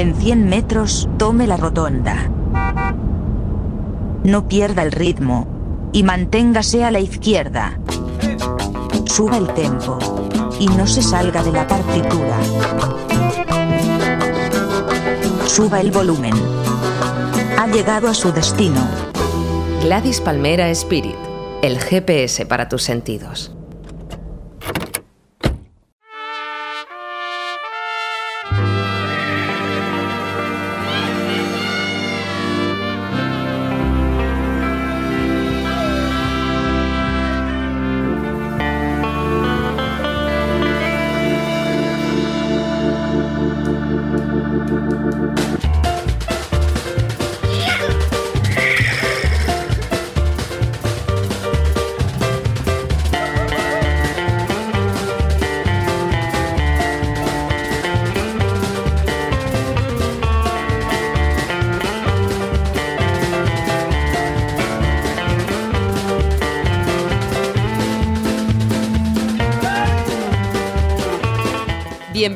En 100 metros, tome la rotonda. No pierda el ritmo. Y manténgase a la izquierda. Suba el tempo. Y no se salga de la partitura. Suba el volumen. Ha llegado a su destino. Gladys Palmera Spirit, el GPS para tus sentidos.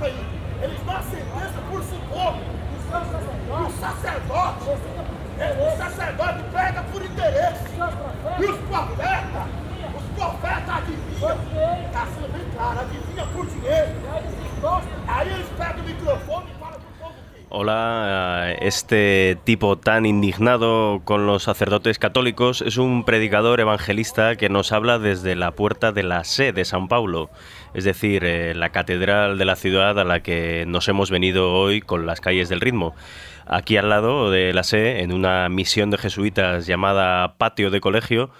estava aí. Eles dão a sentença por suborno. E o sacerdote, o sacerdote prega por interesse. E os profetas, os profetas adivinham. Está sendo bem claro, adivinha por dinheiro. Aí eles pegam o microfone e falam. Hola, eh, este tipo tan indignado con los sacerdotes católicos es un predicador evangelista que nos habla desde la puerta de la sede de San Paulo es decir, eh, la catedral de la ciudad a la que nos hemos venido hoy con las calles del ritmo. Aquí al lado de la Sé, en una misión de jesuitas llamada Patio de Colegio,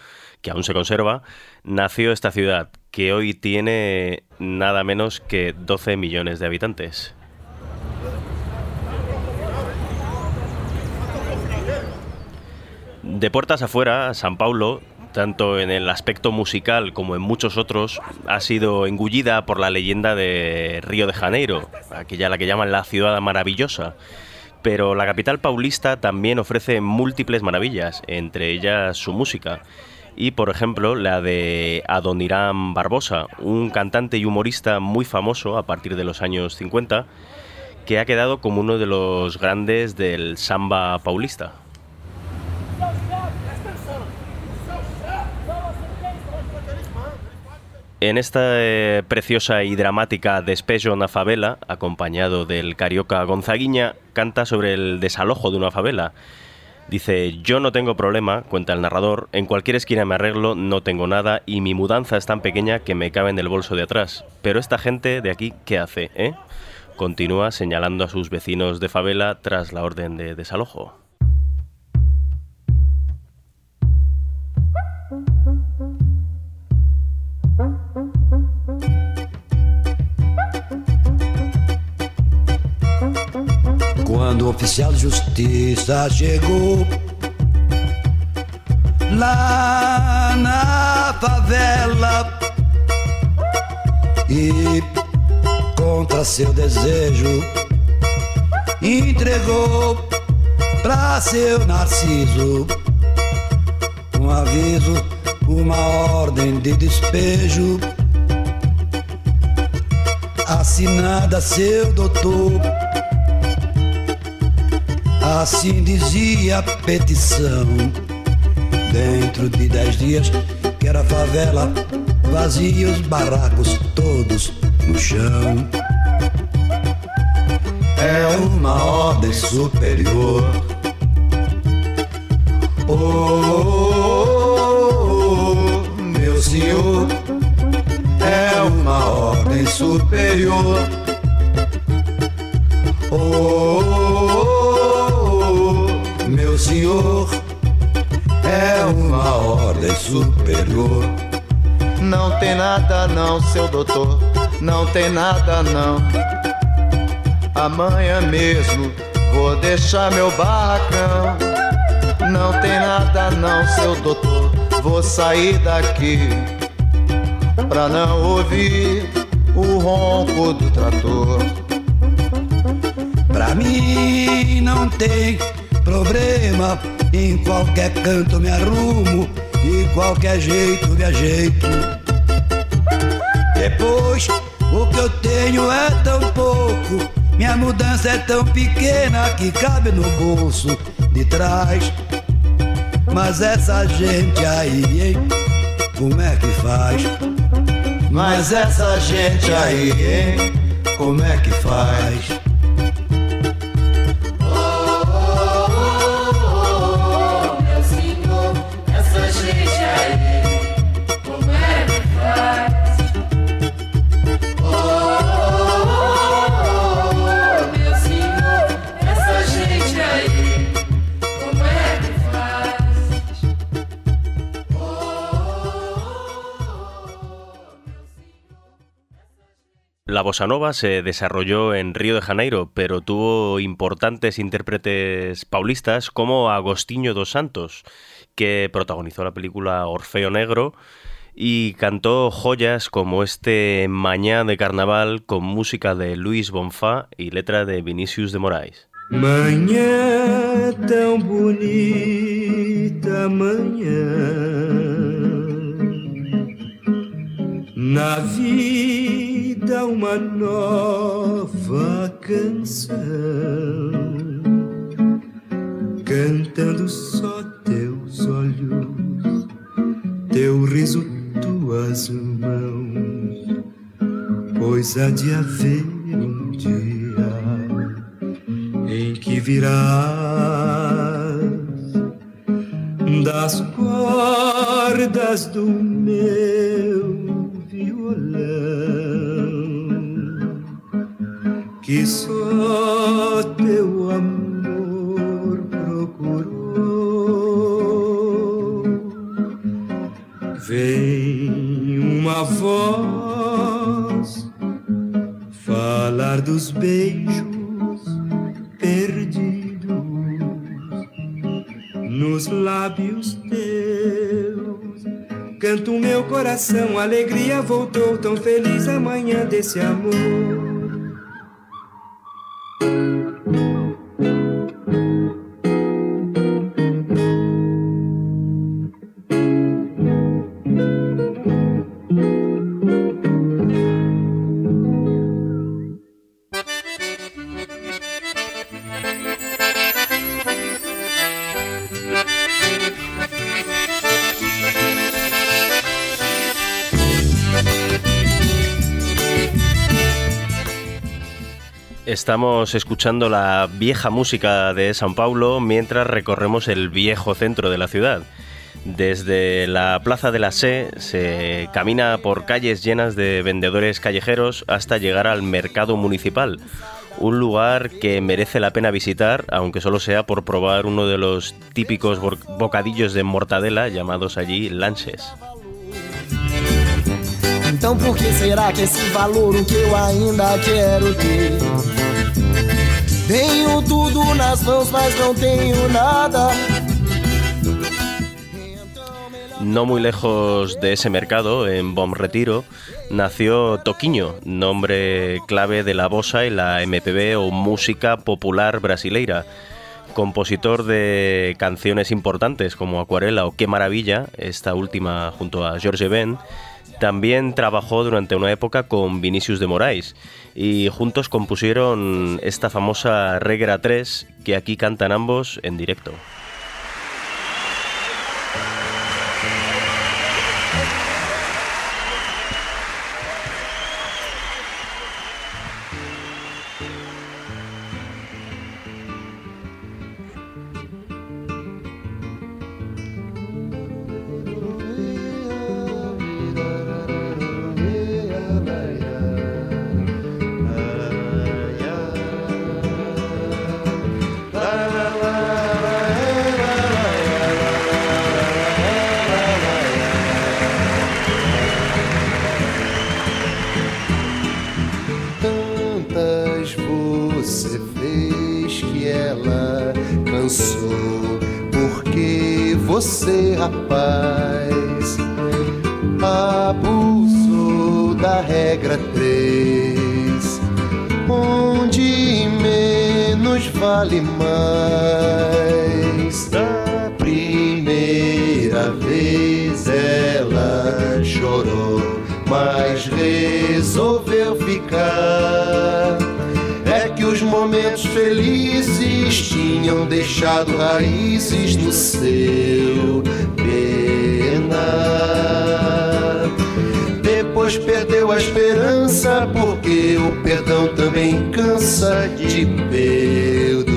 que aún se conserva, nació esta ciudad, que hoy tiene nada menos que 12 millones de habitantes. De puertas afuera, San Paulo, tanto en el aspecto musical como en muchos otros, ha sido engullida por la leyenda de Río de Janeiro, aquella la que llaman la ciudad maravillosa. Pero la capital paulista también ofrece múltiples maravillas, entre ellas su música. Y por ejemplo, la de Adonirán Barbosa, un cantante y humorista muy famoso a partir de los años 50, que ha quedado como uno de los grandes del samba paulista. En esta eh, preciosa y dramática Despejo na favela, acompañado del carioca Gonzaguiña, canta sobre el desalojo de una favela. Dice, yo no tengo problema, cuenta el narrador, en cualquier esquina me arreglo, no tengo nada y mi mudanza es tan pequeña que me cabe en el bolso de atrás. Pero esta gente de aquí, ¿qué hace? Eh? Continúa señalando a sus vecinos de favela tras la orden de desalojo. Quando o oficial de justiça chegou lá na favela e contra seu desejo entregou pra seu Narciso um aviso, uma ordem de despejo. Assinada seu doutor Assim dizia a petição. Dentro de dez dias, que era favela vazia, os barracos todos no chão. É uma ordem superior. Oh, meu senhor, é uma ordem superior. Oh, oh, oh, senhor, é uma ordem superior. Não tem nada não, seu doutor, não tem nada não. Amanhã mesmo vou deixar meu barracão. Não tem nada não, seu doutor, vou sair daqui pra não ouvir o ronco do trator. Pra mim não tem problema, em qualquer canto me arrumo, e qualquer jeito me ajeito. Depois, o que eu tenho é tão pouco, minha mudança é tão pequena que cabe no bolso de trás. Mas essa gente aí, hein? Como é que faz? Mas essa gente aí, hein? Como é que faz? La bossa nova se desarrolló en Río de Janeiro, pero tuvo importantes intérpretes paulistas como Agostinho dos Santos, que protagonizó la película Orfeo Negro y cantó joyas como este Mañá de Carnaval con música de Luis Bonfá y letra de Vinicius de Moraes. Manhã tão bonita, manhã na uma nova canção, cantando só teus olhos, teu riso, tuas mãos, pois há de haver um dia em que virás das cordas do meu que só teu amor procurou. Vem uma voz falar dos beijos perdidos nos lábios teus. Canto meu coração, alegria voltou, tão feliz amanhã desse amor. Música Estamos escuchando la vieja música de San Paulo mientras recorremos el viejo centro de la ciudad. Desde la Plaza de la Sé se camina por calles llenas de vendedores callejeros hasta llegar al mercado municipal, un lugar que merece la pena visitar, aunque solo sea por probar uno de los típicos bocadillos de mortadela llamados allí lanches. Por que será que esse valor que eu ainda quero ter? No muy lejos de ese mercado, en Bom Retiro, nació Toquiño, nombre clave de la bossa y la MPB o música popular brasileira. Compositor de canciones importantes como Acuarela o Qué Maravilla, esta última junto a George Ben, también trabajó durante una época con Vinicius de Moraes y juntos compusieron esta famosa Regra 3 que aquí cantan ambos en directo. você fez que ela cansou. Porque você, rapaz, abusou da regra 3, onde menos vale mais. Da primeira vez ela chorou, mas resolveu ficar momentos felizes tinham deixado raízes no seu penar. Depois perdeu a esperança, porque o perdão também cansa de perdoar.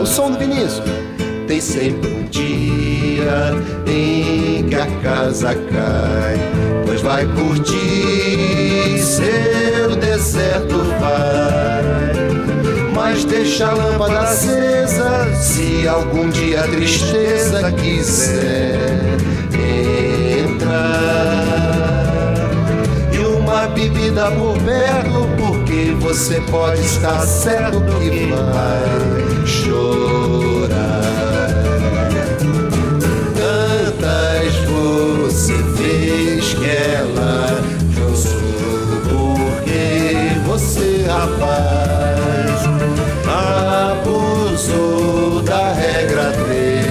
O som do Vinícius. Tem sempre um dia em que a casa cai, pois vai curtir seu deserto vai. Mas deixa a lâmpada acesa se algum dia a tristeza quiser entrar. E uma bebida por perto, porque você pode estar certo que vai chorar. Abusou da regra 3,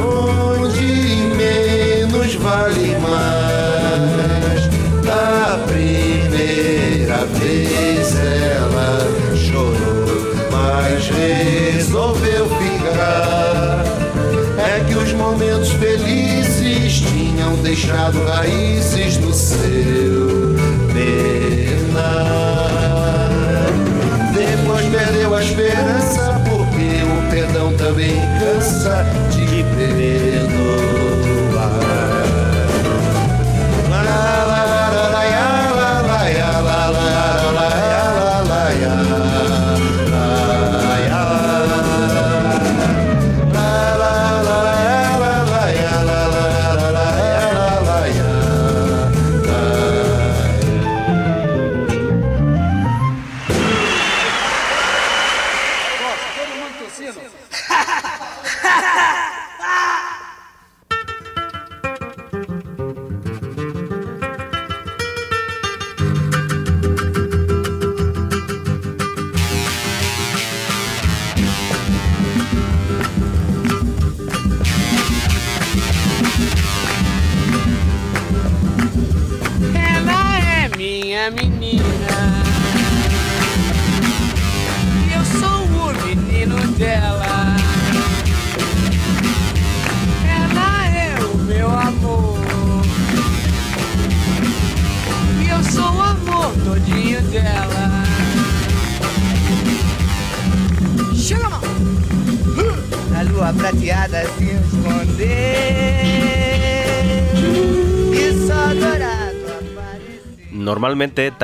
onde menos vale mais. Da primeira vez ela chorou, mas resolveu ficar. É que os momentos felizes tinham deixado raízes no seu penar. Depois perdeu a esperança, that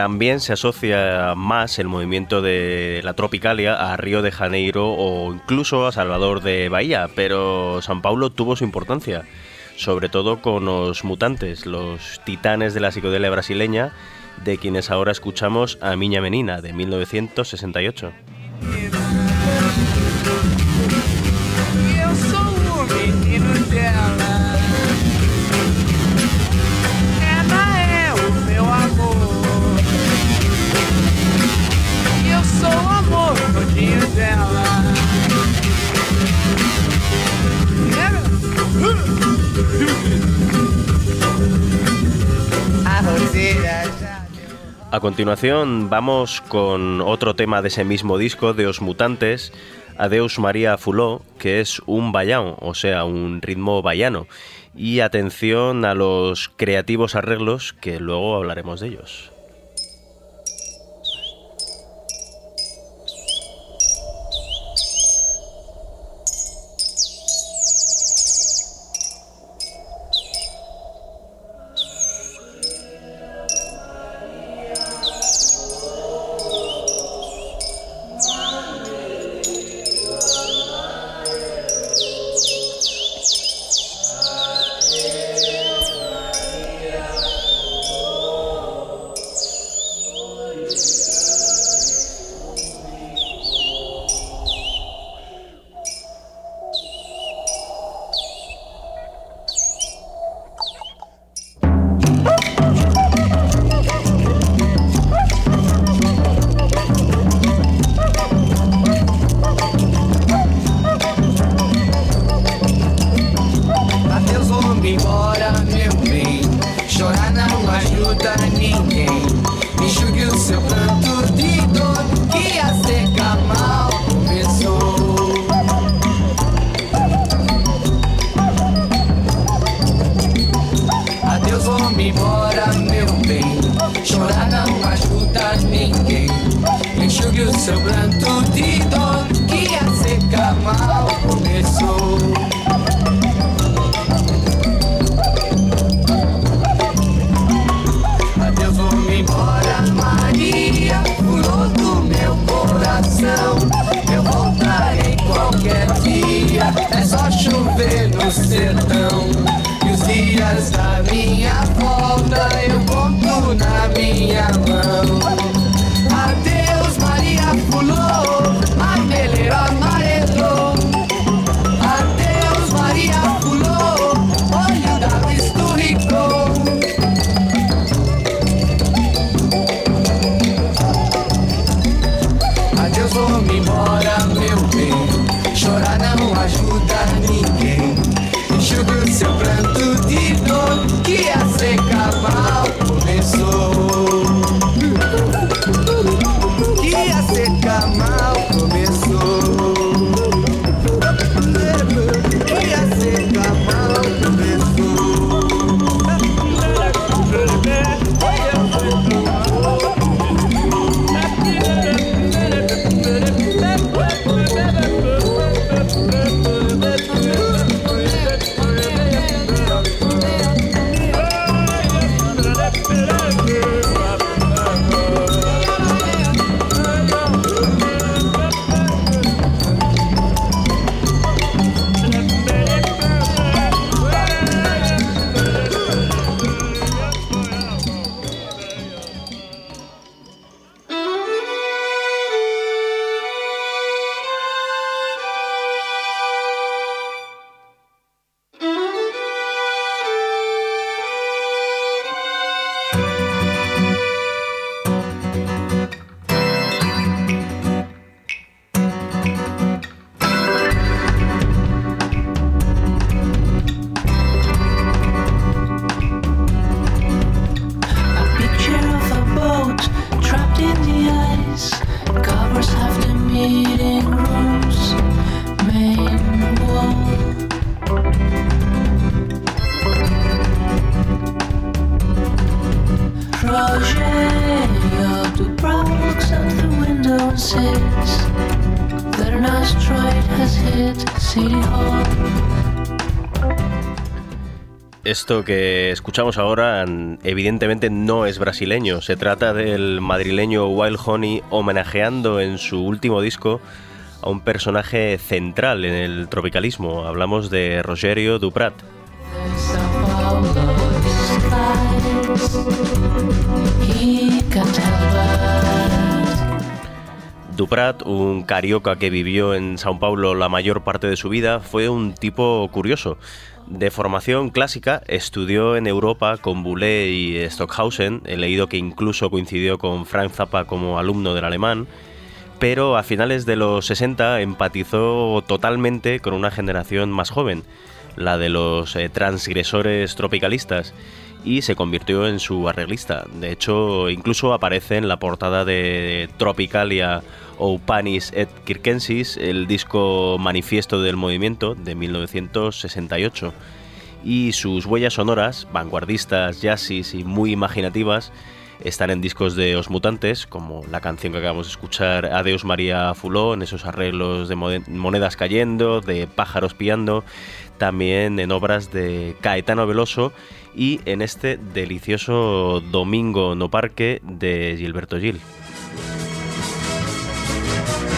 también se asocia más el movimiento de la Tropicalia a Río de Janeiro o incluso a Salvador de Bahía, pero San Paulo tuvo su importancia, sobre todo con los mutantes, los titanes de la psicodelia brasileña, de quienes ahora escuchamos a Miña Menina, de 1968. A continuación vamos con otro tema de ese mismo disco de Mutantes, Adeus María Fuló, que es un bayán, o sea, un ritmo bayano. Y atención a los creativos arreglos, que luego hablaremos de ellos. Yeah. Window and says that an asteroid has hit City Hall. Esto que escuchamos ahora evidentemente no es brasileño, se trata del madrileño Wild Honey homenajeando en su último disco a un personaje central en el tropicalismo. Hablamos de Rogerio Duprat. Duprat, un carioca que vivió en Sao Paulo la mayor parte de su vida, fue un tipo curioso. De formación clásica, estudió en Europa con Boulez y Stockhausen, he leído que incluso coincidió con Frank Zappa como alumno del alemán, pero a finales de los 60 empatizó totalmente con una generación más joven, la de los eh, transgresores tropicalistas, y se convirtió en su arreglista. De hecho, incluso aparece en la portada de Tropicalia o et Circensis, el disco manifiesto del movimiento de 1968. Y sus huellas sonoras, vanguardistas, jazzis y muy imaginativas, están en discos de Os Mutantes, como la canción que acabamos de escuchar, Adeus María Fuló, en esos arreglos de monedas cayendo, de pájaros piando, también en obras de Caetano Veloso y en este delicioso Domingo no Parque de Gilberto Gil. Thank you.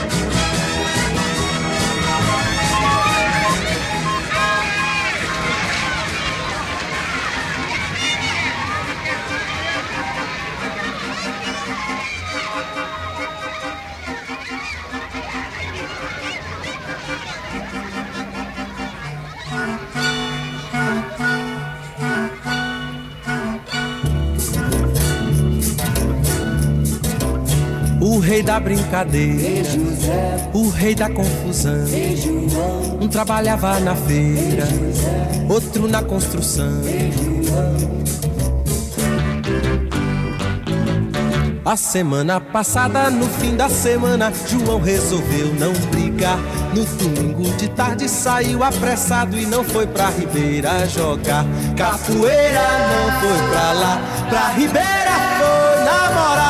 Rei da brincadeira, o rei da confusão. Um trabalhava na feira, outro na construção. A semana passada, no fim da semana, João resolveu não brigar. No domingo de tarde saiu apressado e não foi pra Ribeira jogar. Capoeira não foi pra lá, pra Ribeira foi namorar.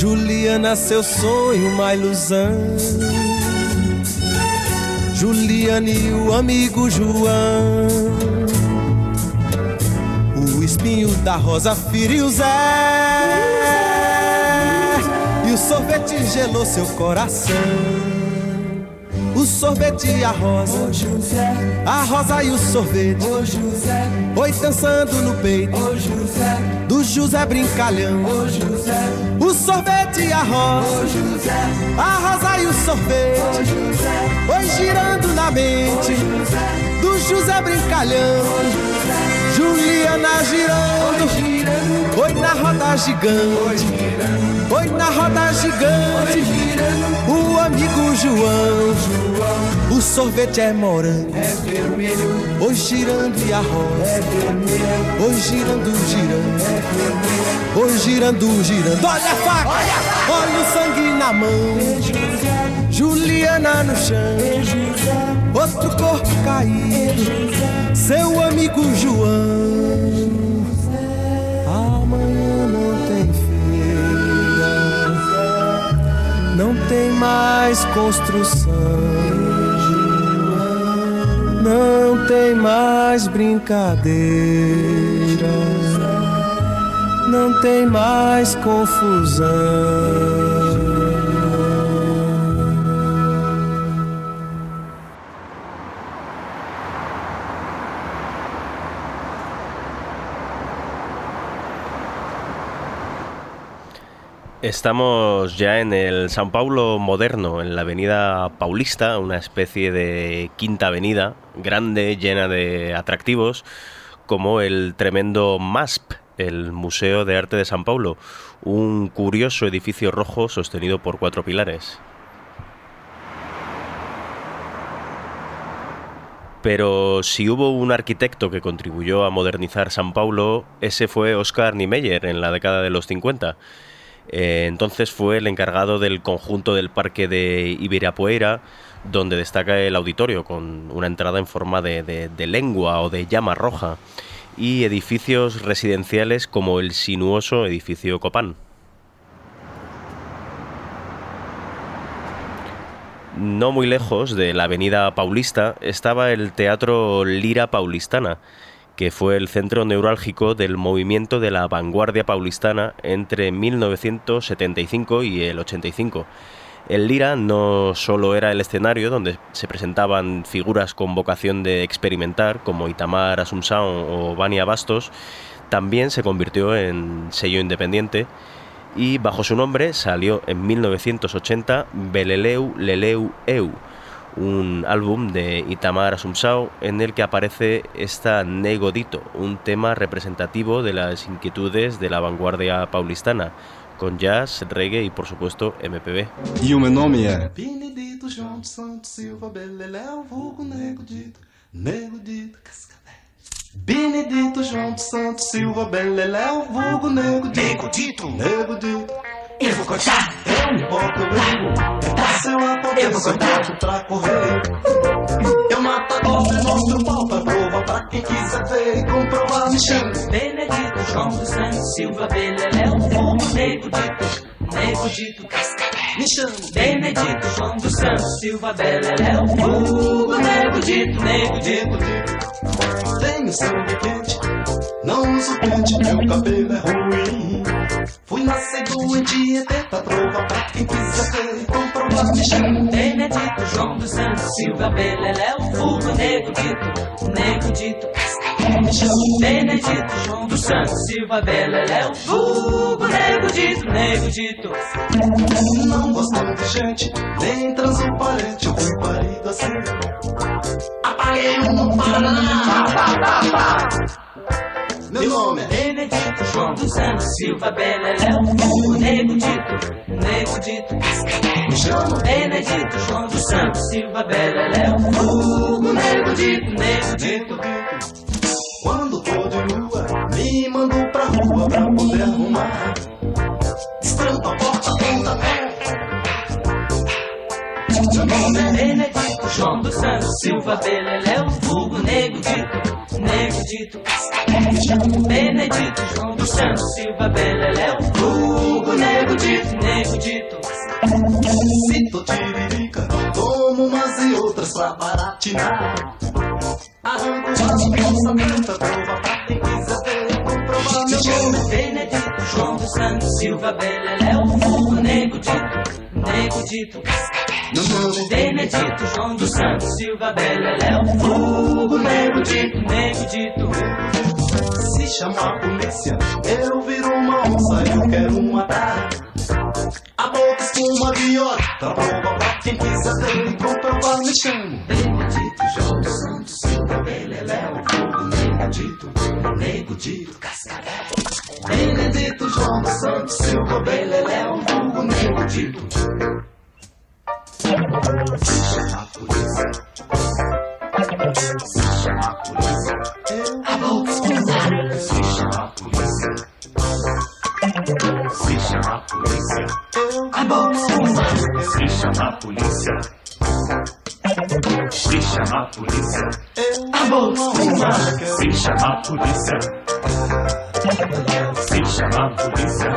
Juliana, seu sonho, uma ilusão. Juliana e o amigo João. O espinho da rosa feriu Zé. E o sorvete gelou seu coração. O sorvete e a rosa. A rosa e o sorvete. Oi dançando no peito. Do José brincalhão. O sorvete e a rosa. A rosa e o sorvete. Oi girando na mente. Do José brincalhão. Juliana girando. Oi na roda gigante. Oi na roda gigante. O amigo João. O sorvete é morango. É vermelho. Oi girando e a rosa. É vermelho. Oi girando, girando. É vermelho. Oi girando, girando. Olha a faca. Olha, Olha o sangue na mão. Juliana no chão. Outro corpo caído. Seu amigo João. Amanhã não tem feira. Não tem mais construção. Não tem mais brincadeira. Não tem mais confusão. Estamos ya en el San Paulo moderno, en la avenida Paulista, una especie de quinta avenida grande, llena de atractivos, como el tremendo MASP, el Museo de Arte de San Paulo, un curioso edificio rojo sostenido por cuatro pilares. Pero si hubo un arquitecto que contribuyó a modernizar San Paulo, ese fue Oscar Niemeyer en la década de los 50. Eh, entonces fue el encargado del conjunto del parque de Ibirapuera, donde destaca el auditorio con una entrada en forma de, de- de lengua o de llama roja, y edificios residenciales como el sinuoso edificio Copán. No muy lejos de la avenida Paulista estaba el Teatro Lira Paulistana, que fue el centro neurálgico del movimiento de la vanguardia paulistana entre 1975 y el 85. El Lira no solo era el escenario donde se presentaban figuras con vocación de experimentar, como Itamar Asumsao o Vania Bastos, también se convirtió en sello independiente y bajo su nombre salió en 1980 Beleleu Leleu Eu, un álbum de Itamar Asumsao en el que aparece esta Negodito, un tema representativo de las inquietudes de la vanguardia paulistana, con jazz, reggae y por supuesto MPB. O meu nome é Benedito João Santos Silva, Beleléu, vulgo Nego Dito, Nego Dito, Cascavel. Benedito João de Santos Silva, Beleléu, vulgo Nego Dito, Nego Dito, Nego Dito. Eu vou contar, é um pouco eu Passei uma potência pra correr. Eu matador, me mostro o pau pra prova pra quem quiser ver e comprovar. Me chama Benedito João dos Santos Silva Beleléu Fogo Nego Dito, Nego Dito Cascavel Me chama Benedito João dos Santos Silva Beleléu Fogo Nego Dito, Nego Dito Tenho sangue quente, não uso pente, meu cabelo é ruim. Fui nascer doente e tenta prova pra quem quiser ver e comprovar. Me Benedito João dos Santos Silva Beleléu Fogo Nego Dito, Nego Dito Benedito João dos Santos Silva Beleléu Vulgo Nego Dito, Nego Dito Não gosto de gente, nem transo parente Eu fui parido assim Apaguei um Paraná pá, pá, pá. Meu nome é Benedito João dos Santos Silva Beleléu Vulgo Nego Dito, Nego Dito Me chamo Benedito João dos Santos Silva Beleléu Vulgo Nego Dito, Nego Dito Quando tô de lua, me mando pra rua pra poder arrumar. Destrampa a porta, ponta pé. Benedito João dos Santos Silva Beleléu Vulgo Nego Dito, Nego Dito Benedito João dos Santos Silva Beleléu Vulgo Nego Dito, Nego Dito Cito tiririca, tomo umas e outras pra baratinar. Arranco as pensamentos, prova pra quem quiser ver comprovar meu nome. Benedito João dos Santos Silva Beleléu Vulgo Nego Dito, Nego Dito nome é Benedito João dos Santos Silva Beleléu Vulgo Nego Dito, Nego Dito Se chamar a polícia, eu viro uma onça eu quero matar. A boca espuma pra prova pra quem quiser ver e comprovar me chamo. Benedito João dos Santos Silva Beleléu Vulgo Nego Dito, Cascavel Benedito João dos Santos Silva Beleléu Vulgo Nego Dito. Se chamar a polícia, se chamar a polícia, eu A boca espuma se chamar a polícia, se chamar a polícia, eu A boca espuma se chamar a polícia, se chamar a polícia, A boca espuma se chamar a polícia, se chamar a polícia,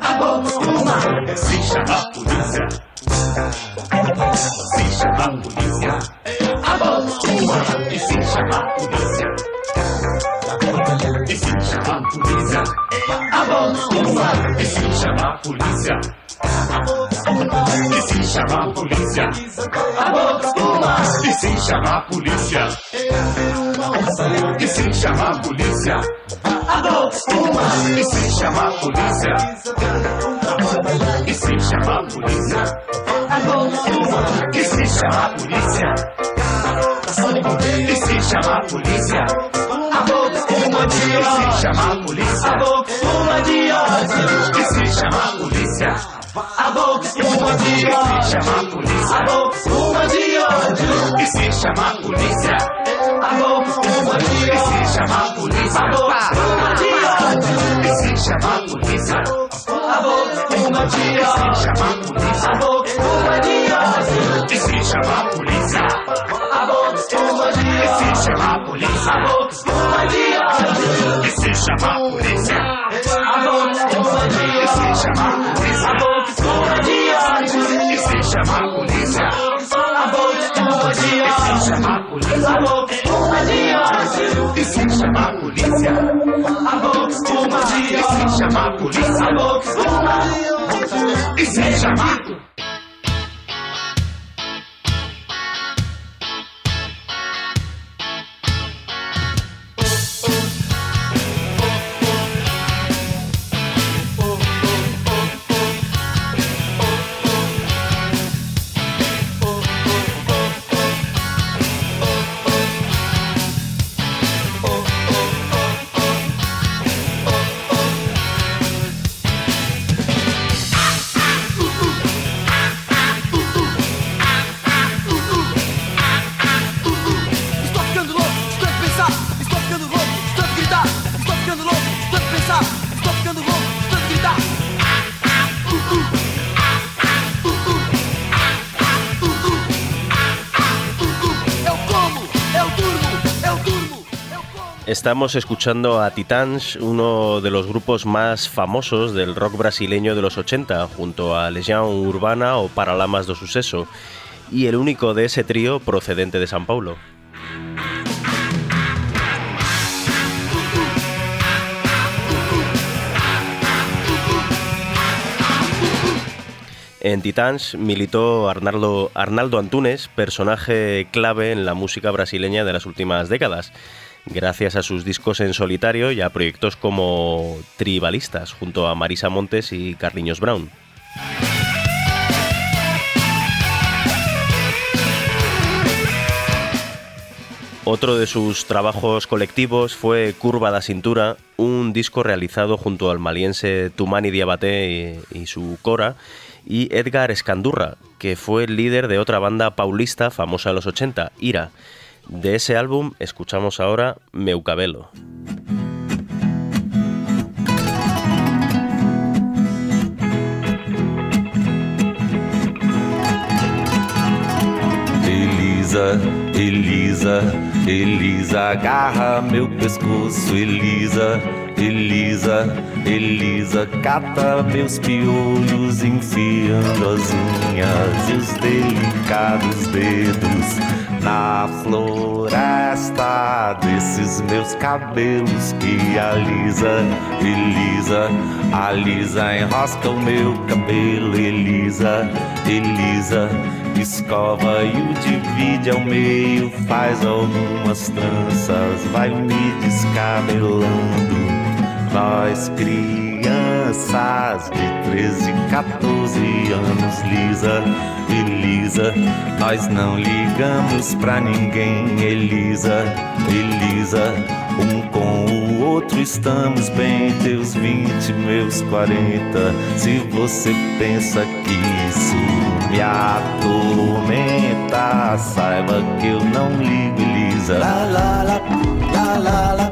A boca espuma se chamar a polícia, se chamar a polícia, A espuma e se chamar a polícia, e se chamar a polícia, A espuma e se chamar a polícia, e se chamar a polícia, A espuma e se chamar a polícia, e se chamar a polícia, A espuma e se chamar a polícia, e se chamar a polícia, A espuma e se chamar a polícia, e se chamar a polícia, A boca espuma de e se ódio chamar a polícia, A boca espuma de ódio. E se chamar polícia, A boca espuma de e se ódio. chamar polícia, A boca espuma de ódio. E se chamar polícia, A boca espuma de e ódio. se chamar polícia, A boca espuma de ódio e se chamar polícia, A boca espuma de e se ódio. chamar polícia, A boca espuma de ódio. E se chamar polícia, A boca espuma de e ódio chamar a polícia, A boca espuma de ódio e se chamar polícia, A boca espuma de e se chamar polícia, A boca espuma de ódio e se chamar polícia, A boca espuma de e se chamar polícia, A boca espuma de ódio e se chamar polícia, A boca espuma de e se chamar polícia, A boca espuma de ódio e se chamar Estou Estamos escuchando a Titans, uno de los grupos más famosos del rock brasileño de los 80, junto a Legião Urbana o Paralamas do Suceso, y el único de ese trío procedente de San Paulo. En Titans militó Arnaldo, Arnaldo Antunes, personaje clave en la música brasileña de las últimas décadas. Gracias a sus discos en solitario y a proyectos como Tribalistas, junto a Marisa Montes y Carliños Brown. Otro de sus trabajos colectivos fue Curva da Cintura, un disco realizado junto al maliense Tumani Diabaté y, su cora, y Edgar Escandurra, que fue el líder de otra banda paulista famosa en los 80, Ira. De ese álbum escuchamos ahora Meucabelo. Elisa, Elisa, Elisa, agarra meu pescoço, Elisa, Elisa, Elisa, cata meus piolhos, enfiando as unhas e os delicados dedos na floresta desses meus cabelos que alisa, Elisa, alisa, enrosca o meu cabelo, Elisa, Elisa escova e o divide ao meio, faz algumas tranças, vai me descabelando. Nós crianças de 13, 14 anos, Lisa, Elisa, nós não ligamos pra ninguém, Elisa, Elisa, um com o outro estamos bem, teus 20, meus 40. Se você pensa que isso me atormenta, saiba que eu não ligo, Elisa. Lá, lá, lá, lá, lá, lá.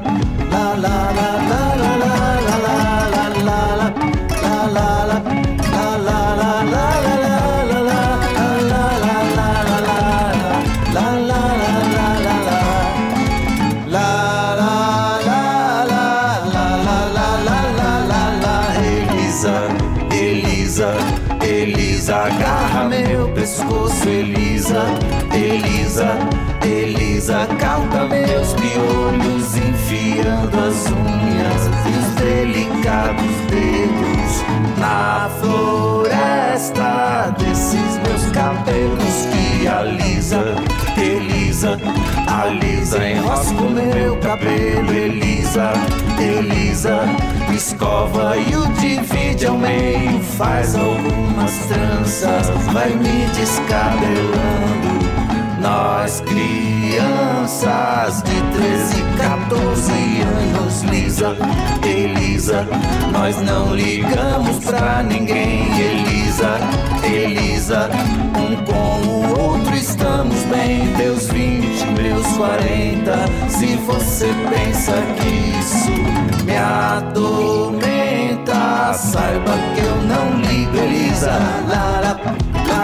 Elisa, calca meus piolhos, enfiando as unhas e os delicados dedos na floresta desses meus cabelos que alisa, Elisa, alisa, enrosca o meu cabelo, Elisa, Elisa, escova e o divide ao meio, faz algumas tranças, vai me descabelando. Nós crianças de 13, 14 anos, Lisa, Elisa, nós não ligamos pra ninguém, Elisa, Elisa, um com o outro estamos bem, teus 20, meus 40. Se você pensa que isso me atormenta, saiba que eu não ligo, Elisa, la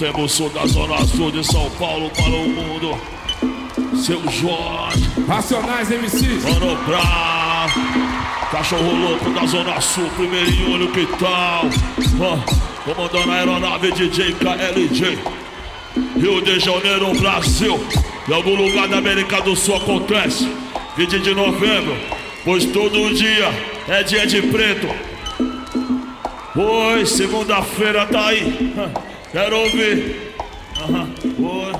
Extremo sul da zona sul de São Paulo para o mundo. Seu Jorge. Racionais MC. Mano Brown. Cachorro louco da zona sul, primeirinho, olha que tal. Ah, comandando a aeronave DJ KLJ. Rio de Janeiro, Brasil. Em algum lugar da América do Sul acontece. 20 de novembro. Pois todo dia é dia de preto. Oi, segunda-feira tá aí. Quero ouvir. Aham, Oi.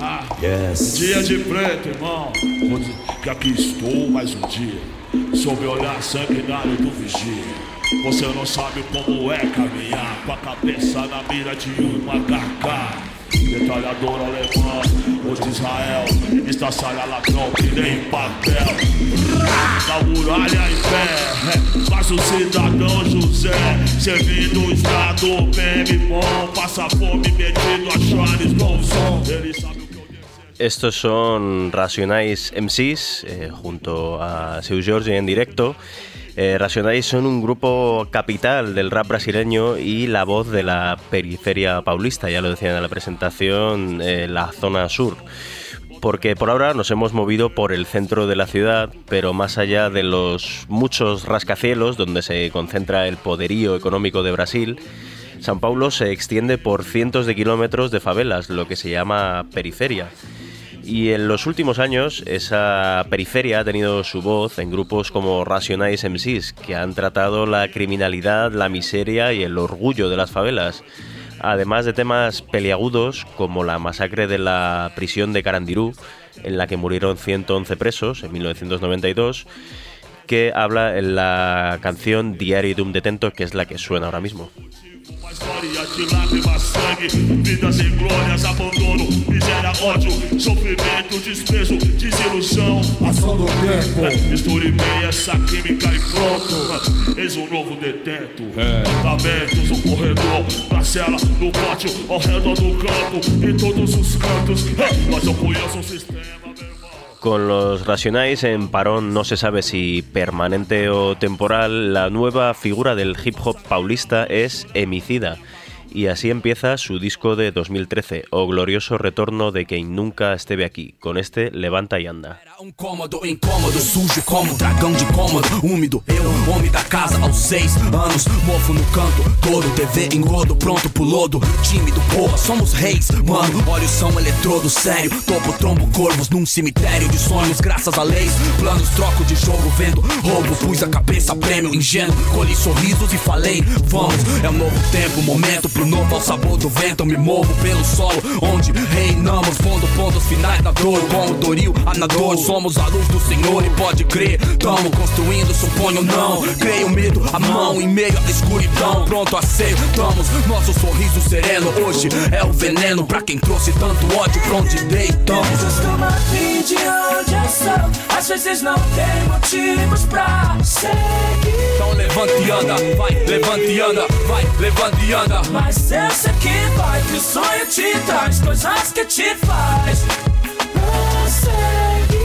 Ah, Yes. Dia de preto, irmão. Que aqui estou mais um dia. Sob o olhar sanguinário do vigia. Você não sabe como é caminhar com a cabeça na mira de uma HK. Detalhador alemão, o de Israel, estraçalha ladrão que nem papel. Na muralha em pé, passa o cidadão José, servindo o estado meme bom, passa fome metido a Charles Bronson. Ele sabe. Estos son Racionais MCs eh, junto a Seu Jorge en directo. Eh, Racionais son un grupo capital del rap brasileño y la voz de la periferia paulista, ya lo decían en la presentación, eh, la zona sur. Porque por ahora nos hemos movido por el centro de la ciudad, pero más allá de los muchos rascacielos donde se concentra el poderío económico de Brasil, San Paulo se extiende por cientos de kilómetros de favelas, lo que se llama periferia. Y en los últimos años esa periferia ha tenido su voz en grupos como Racionais MCs, que han tratado la criminalidad, la miseria y el orgullo de las favelas. Además de temas peliagudos como la masacre de la prisión de Carandirú, en la que murieron 111 presos en 1992, que habla en la canción Diario de un Detento, que es la que suena ahora mismo. História de lágrimas, sangue, vidas em glórias, abandono, miséria, ódio, sofrimento, desprezo, desilusão. Ação do tempo. É, Estourei essa química e pronto. Eis um novo detento. Lamentos no corredor, na cela, no pátio, ao redor do campo, em todos os cantos. É, Mas eu conheço o sistema. Con los Racionais en parón no se sabe si permanente o temporal, la nueva figura del hip hop paulista es Emicida. Y así empieza su disco de 2013, O Glorioso Retorno de Quien Nunca Esteve Aquí. Con este, Levanta y Anda. Um cômodo incômodo, sujo como dragão de cômodo, úmido. Eu, homem da casa, aos seis anos, mofo no canto, todo TV engodo, pronto pro lodo. Tímido, porra, somos reis, mano. Olhos são eletrodo, sério. Topo, trombo, corvos num cemitério de sonhos, graças a leis. Planos, troco de jogo, vendo roubo. Pus a cabeça, prêmio, ingênuo. Colhi sorrisos e falei, vamos. É um novo tempo, momento pro novo, ao sabor do vento. Me movo pelo solo, onde reinamos. Fundo, pontos finais da dor, como Doril, Anador. Somos a luz do Senhor e pode crer. Tamo construindo, suponho não. Creio medo, a mão em meio à escuridão. Pronto a ser, estamos. Nosso sorriso sereno hoje é o veneno pra quem trouxe tanto ódio. Pra onde deitamos. Costuma vir de onde eu sou. Às vezes não tem motivos pra seguir. Então levanta e anda, vai, levanta e anda, vai, levanta e anda. Mas eu sei que vai, que o sonho te traz coisas que te faz.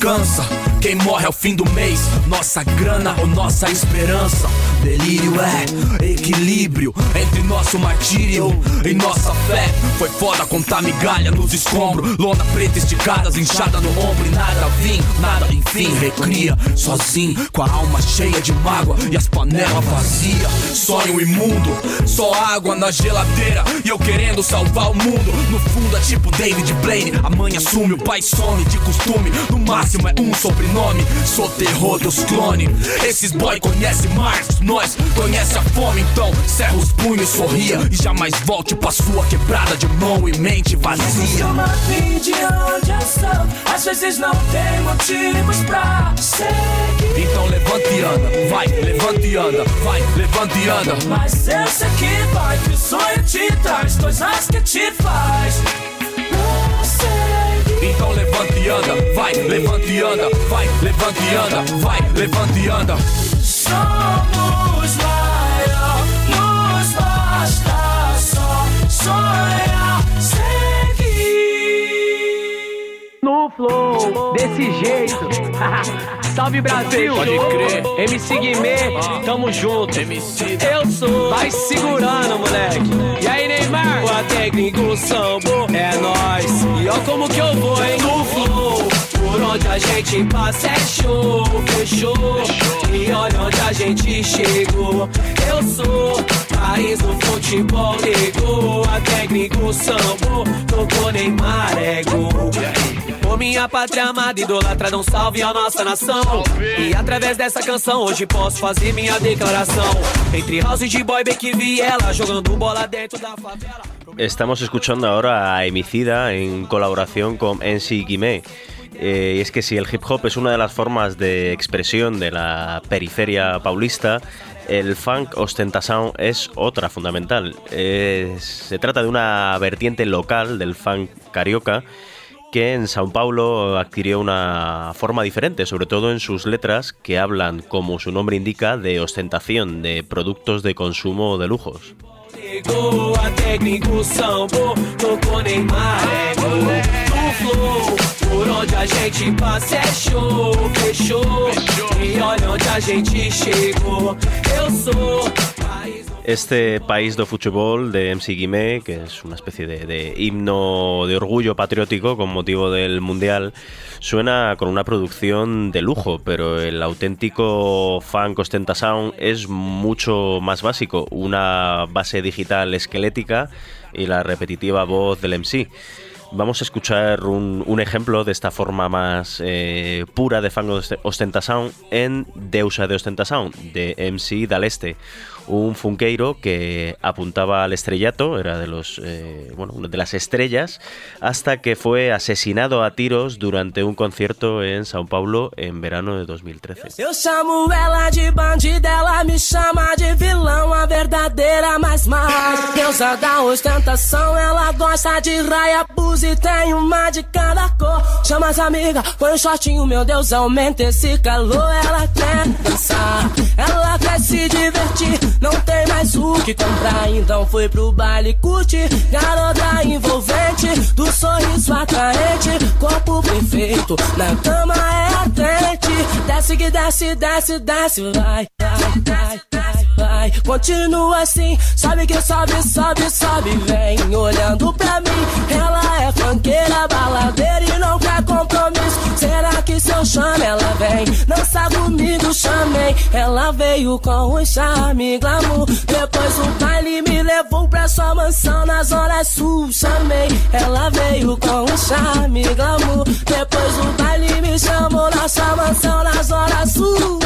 cansa. Quem morre ao fim do mês, nossa grana ou nossa esperança. Delírio é equilíbrio entre nosso martírio e nossa fé. Foi foda contar migalha nos escombros, lona preta esticadas, inchada no ombro e nada vim, nada enfim. Recria sozinho, com a alma cheia de mágoa e as panelas vazias. Sonho imundo, só água na geladeira e eu querendo salvar o mundo. No fundo é tipo David Blaine, a mãe assume, o pai some de costume. No máximo é um sobrenome, sou terror dos clones. Esses boy conhecem Marx, nós conhece a fome, então cerra os punhos, sorria e jamais volte pra sua quebrada de mão e mente vazia. Costuma vir de onde eu sou. Às vezes não tem motivos pra seguir. Então levanta e anda, vai, levanta e anda, vai, levanta e anda. Mas eu sei que vai, que o sonho te traz coisas que te faz. Então levanta e anda, vai, levanta e anda, vai, levanta e anda, vai, levanta e anda. Somos No flow, desse jeito. Salve Brasil! Pode crer. MC Guimê, tamo junto. Eu sou. Vai segurando, moleque. E aí, Neymar? O técnico sambo é nóis. E ó como que eu vou, hein? No flow. Por onde a gente passa é show, fechou. E olha onde a gente chegou. Eu sou país do futebol negou. A técnico sambo tocou Neymar é gol. Ô minha pátria amada, idolatra, um salve à nossa nação. E através dessa canção hoje posso fazer minha declaração. Entre house de boy, Beck Viela, jogando bola dentro da favela. Estamos escuchando ahora a Emicida en colaboración con NC Guimé. Eh, y es que si el hip hop es una de las formas de expresión de la periferia paulista, el funk ostentação es otra fundamental. Es- se trata de una vertiente local del funk carioca, que en Sao Paulo adquirió una forma diferente, sobre todo en sus letras que hablan, como su nombre indica, de ostentación, de productos de consumo de lujos. Este país do fútbol de MC Guimé, que es una especie de, himno de orgullo patriótico con motivo del Mundial, suena con una producción de lujo, pero el auténtico funk Ostenta Sound es mucho más básico, una base digital esquelética y la repetitiva voz del MC. Vamos a escuchar un, ejemplo de esta forma más eh, pura de funk Ostenta Sound en Deusa de Ostenta Sound, de MC Daleste, un funkeiro que apuntaba al estrellato, era de los eh, bueno, de las estrellas, hasta que fue asesinado a tiros durante un concierto en Sao Paulo en verano de 2013. Cor. Chama as amigas, põe um shortinho, meu Deus, aumenta esse calor. Ela quer dançar, ela quer se divertir. Não tem mais o que comprar, então foi pro baile curtir. Garota envolvente, do sorriso atraente, corpo perfeito, na cama é atente. Desce que desce, desce, desce, vai, vai, vai, vai, vai. Continua assim, sabe que sobe, sobe, sobe, vem olhando pra mim. Ela é funkeira, baladeira e não quer compromisso. Que se eu chamo ela vem? Dança comigo, chamei. Ela veio com um charme, glamour. Depois o baile me levou pra sua mansão na zona sul. Chamei. Ela veio com um charme, glamour. Depois o baile me chamou na sua mansão na zona sul.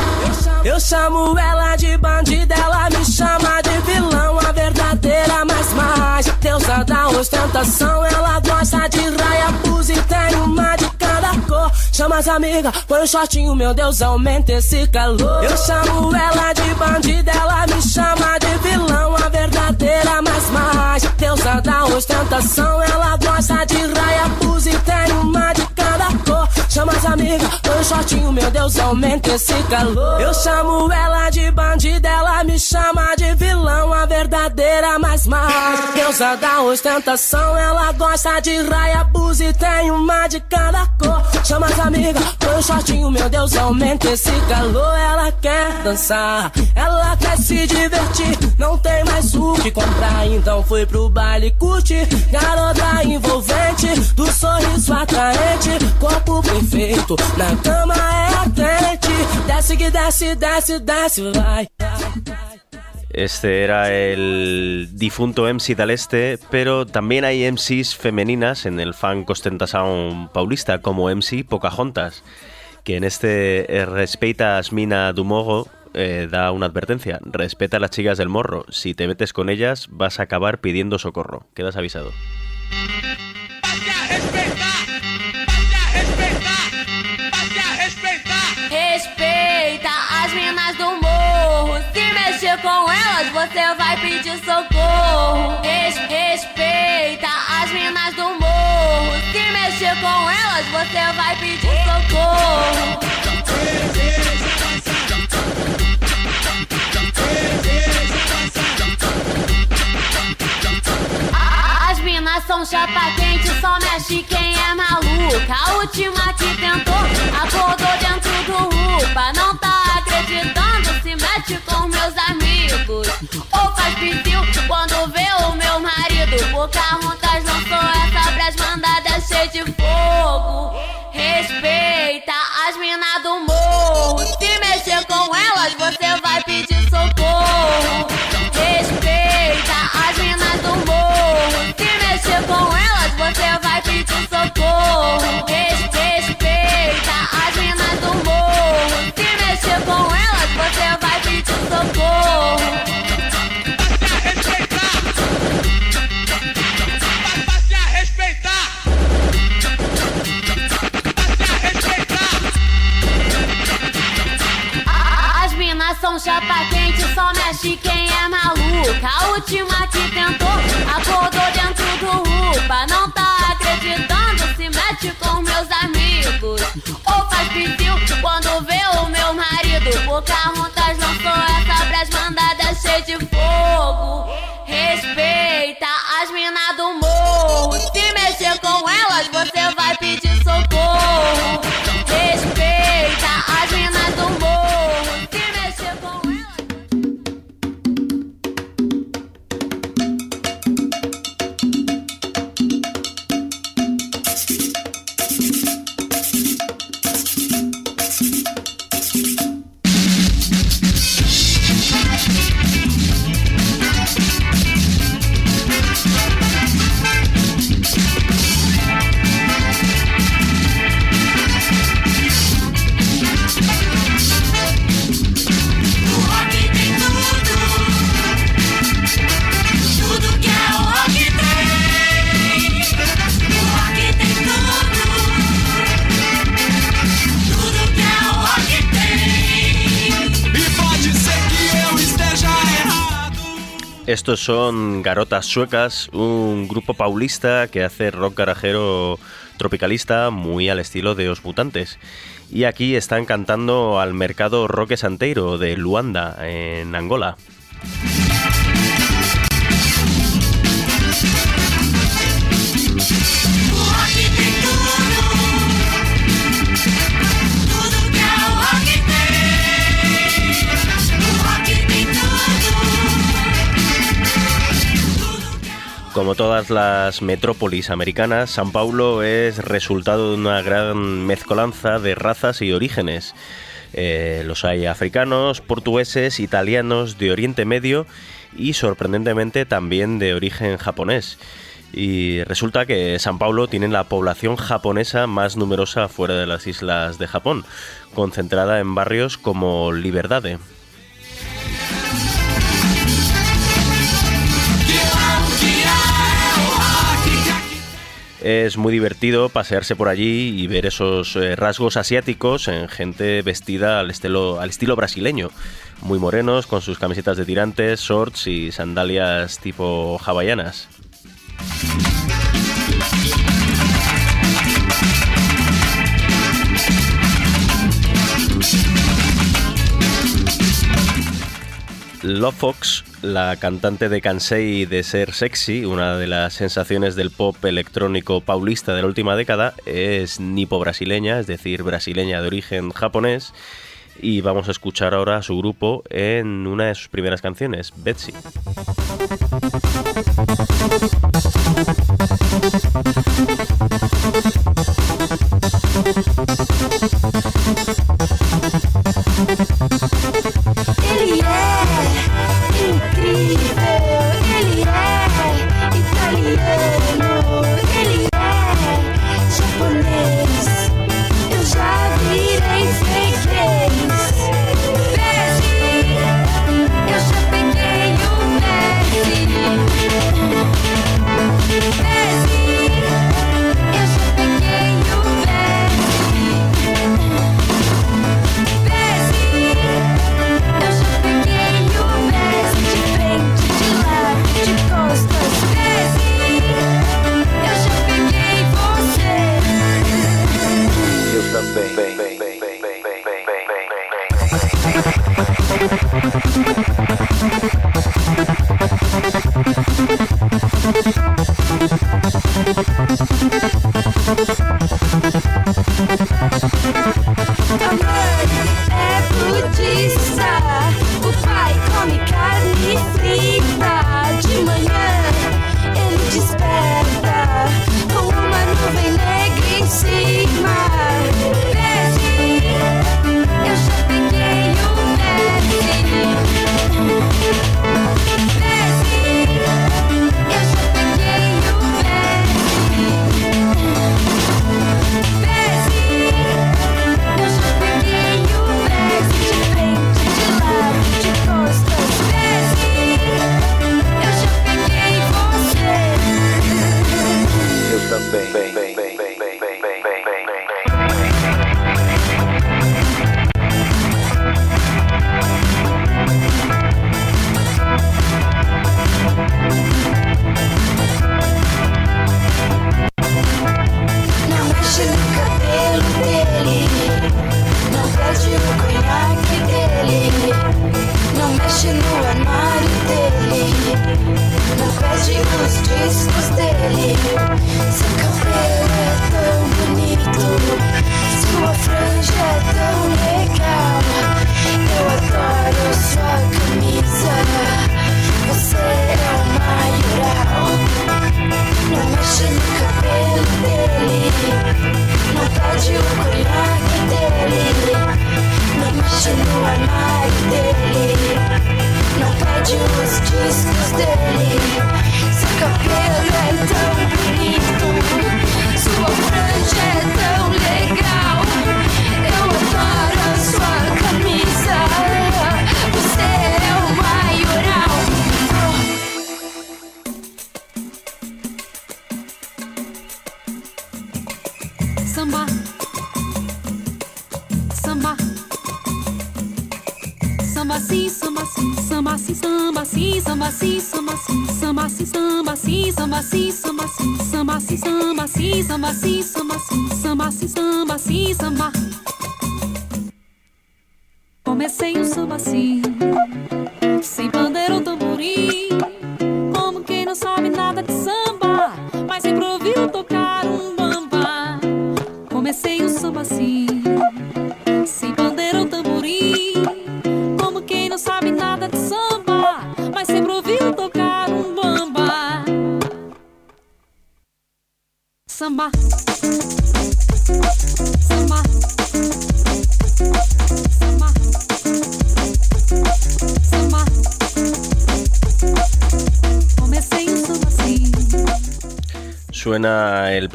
Eu chamo ela de bandida, ela me chama de vilão. A verdadeira mais mais. Deusa da ostentação, ela gosta de raia, pus e tem uma de cada cor. Chama as amigas, põe um shortinho, meu Deus, aumenta esse calor. Eu chamo ela de bandida, ela me chama de vilão. A verdadeira mais mais. Deusa da ostentação, ela gosta de raia, pus e tem uma de cada cor. Chama as amigas, shortinho, meu Deus, aumenta esse calor. Eu chamo ela de bandida, ela me chama de vilão. A verdadeira mais mais. Deusa da ostentação, ela gosta de raia, pus e tem uma de cada cor. Chama as amigas, põe um shortinho, meu Deus, aumenta esse calor. Ela quer dançar, ela quer se divertir. Não tem mais o que comprar, então foi pro baile curtir. Garota envolvente, do sorriso atraente, corpo perfeito, na cama Este era el difunto MC Daleste, pero también hay MCs femeninas en el funk ostentación paulista, como MC Pocahontas, que en este eh, Respeta Asmina Dumogo eh, da una advertencia. Respeta a las chicas del morro. Si te metes con ellas, vas a acabar pidiendo socorro. Quedas avisado. Mexer com elas, você vai pedir socorro. Res- respeita as minas do morro. Se mexer com elas, você vai pedir socorro. As minas são chapa quente, só mexe quem é maluca. A última que tentou, acordou dentro do UPA. Não tá com meus amigos. Ou faz pipil quando vê o meu marido. Pocahontas lançou essa pras mandadas cheia de fogo. Respeita as minas do morro. Se mexer com elas, você vai pedir socorro. Respeita as minas do morro. Se mexer com elas, você vai pedir socorro. Res- Respeita boca ronda. Estos son Garotas Suecas, un grupo paulista que hace rock garajero tropicalista muy al estilo de Os Mutantes. Y aquí están cantando al mercado Roque Santeiro de Luanda, en Angola. Como todas las metrópolis americanas, San Paulo es resultado de una gran mezcolanza de razas y orígenes. Eh, los hay africanos, portugueses, italianos, de Oriente Medio y sorprendentemente también de origen japonés. Y resulta que San Paulo tiene la población japonesa más numerosa fuera de las islas de Japón, concentrada en barrios como Liberdade. Es muy divertido pasearse por allí y ver esos eh, rasgos asiáticos en gente vestida al estilo, al estilo brasileño. Muy morenos, con sus camisetas de tirantes, shorts y sandalias tipo hawaianas. Love Fox, la cantante de Kansei de Ser Sexy, una de las sensaciones del pop electrónico paulista de la última década, es nipo-brasileña, es decir, brasileña de origen japonés. Y vamos a escuchar ahora a su grupo en una de sus primeras canciones, Betsy.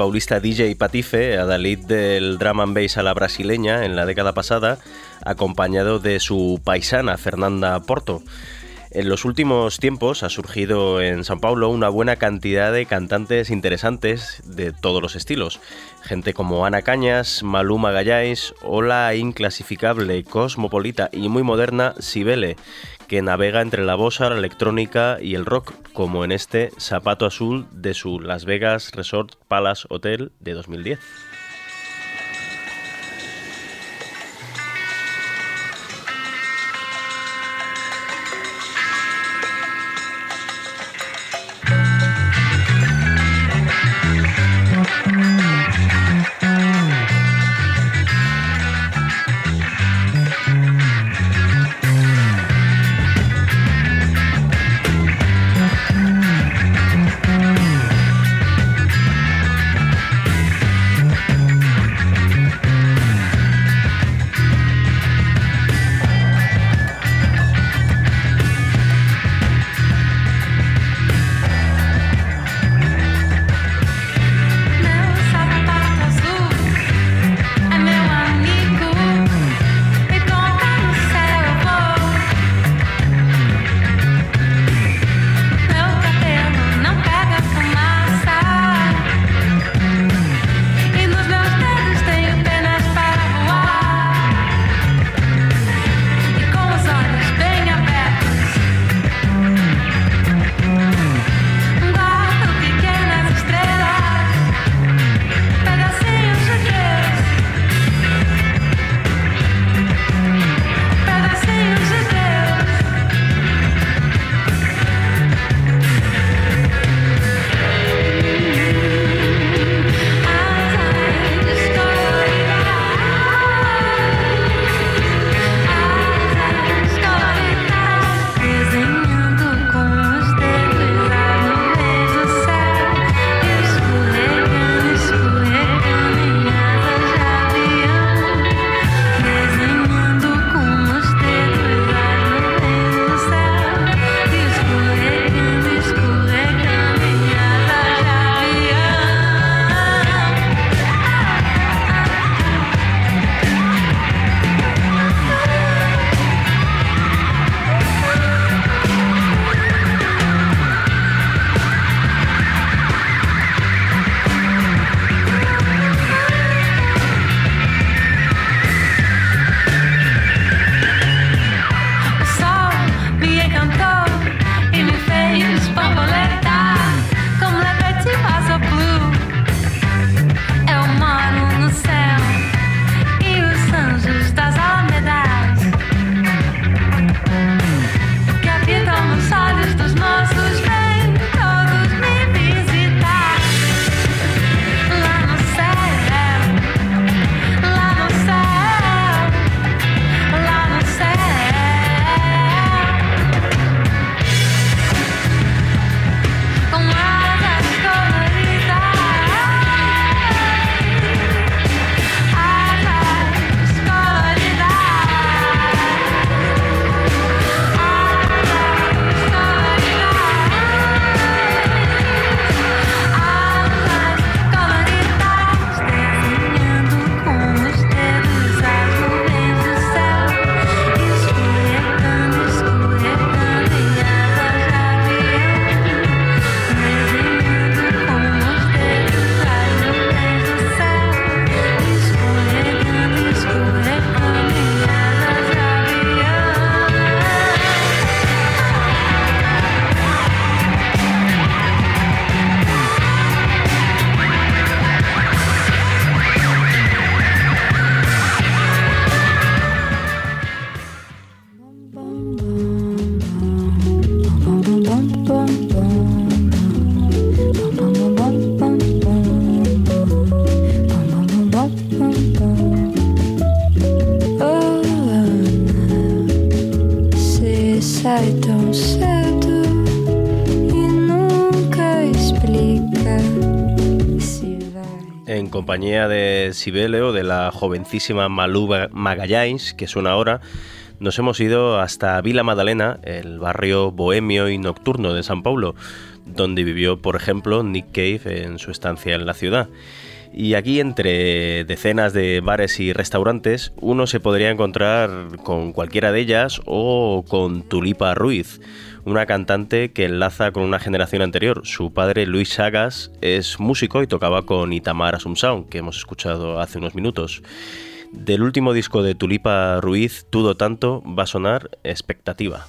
Paulista DJ Patife, adalid del drum and bass a la brasileña en la década pasada, acompañado de su paisana Fernanda Porto. En los últimos tiempos ha surgido en San Paulo una buena cantidad de cantantes interesantes de todos los estilos. Gente como Ana Cañas, Maluma Gallais o la inclasificable, cosmopolita y muy moderna Sibele, que navega entre la bossa, la electrónica y el rock, como en este Zapato Azul de su Las Vegas Resort Palace Hotel de 2010. Compañía de Sibelio, de la jovencísima Malú Magallanes, que suena ahora, nos hemos ido hasta Vila Madalena, el barrio bohemio y nocturno de San Paulo, donde vivió, por ejemplo, Nick Cave en su estancia en la ciudad. Y aquí, entre decenas de bares y restaurantes, uno se podría encontrar con cualquiera de ellas o con Tulipa Ruiz, una cantante que enlaza con una generación anterior. Su padre, Luis Sagas, es músico y tocaba con Itamar Asumsaun, que hemos escuchado hace unos minutos. Del último disco de Tulipa Ruiz, Tudo Tanto, va a sonar Expectativa.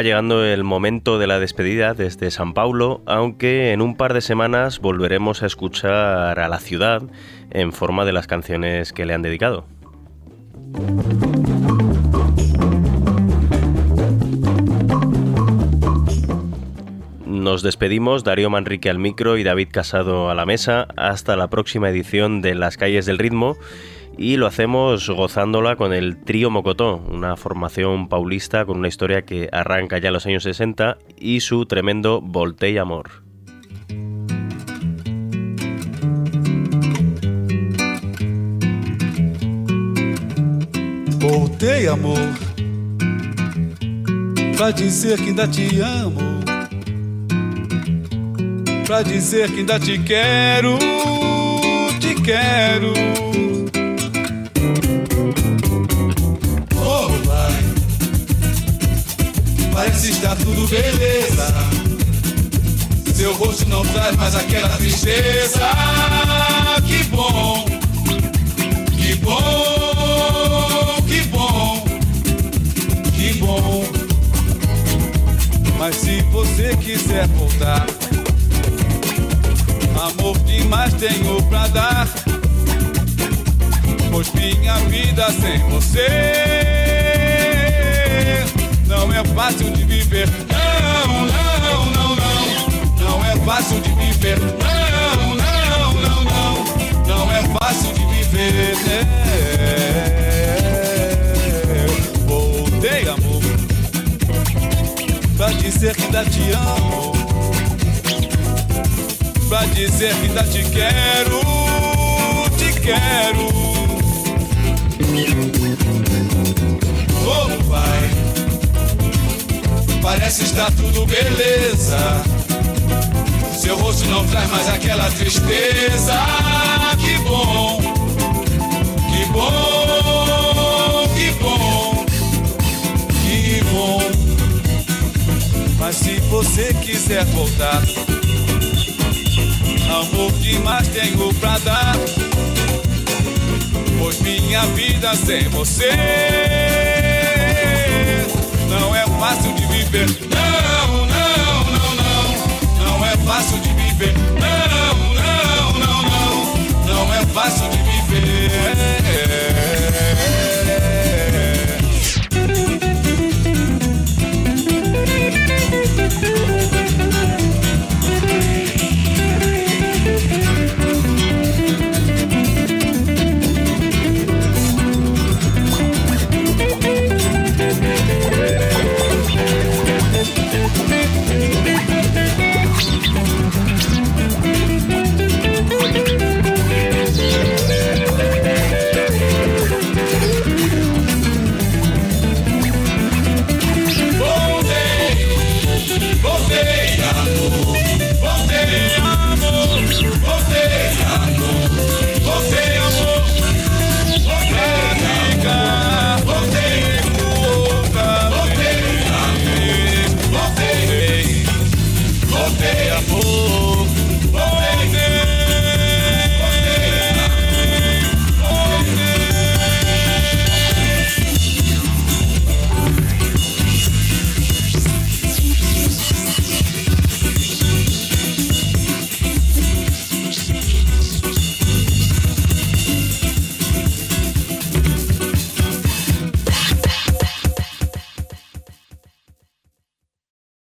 Llegando el momento de la despedida desde San Paulo, aunque en un par de semanas volveremos a escuchar a la ciudad en forma de las canciones que le han dedicado. Nos despedimos, Darío Manrique al micro y David Casado a la mesa. Hasta la próxima edición de Las Calles del Ritmo y lo hacemos gozándola con el Trío Mocotó, una formación paulista con una historia que arranca ya en los años 60 y su tremendo Volte y Amor. Voltei, amor, pra dizer que ainda te amo, pra dizer que ainda te quero, te quero. Parece estar tudo beleza. Seu rosto não traz mais aquela tristeza. Que bom, que bom, que bom, que bom. Mas se você quiser voltar, amor demais tenho pra dar. Pois minha vida sem você não é fácil de viver. Não, não, não, não. Não é fácil de viver. Não, não, não, não. Não é fácil de viver. É. Voltei, amor, pra dizer que ainda te amo. Pra dizer que ainda te quero, te quero. Oh, vai. Parece estar tudo beleza. Seu rosto não traz mais aquela tristeza. Que bom, que bom, que bom, que bom. Mas se você quiser voltar, amor demais tenho pra dar. Pois minha vida sem você não é fácil de viver. Não, não, não, não. Não é fácil de viver. Não, não, não, não. Não é fácil de.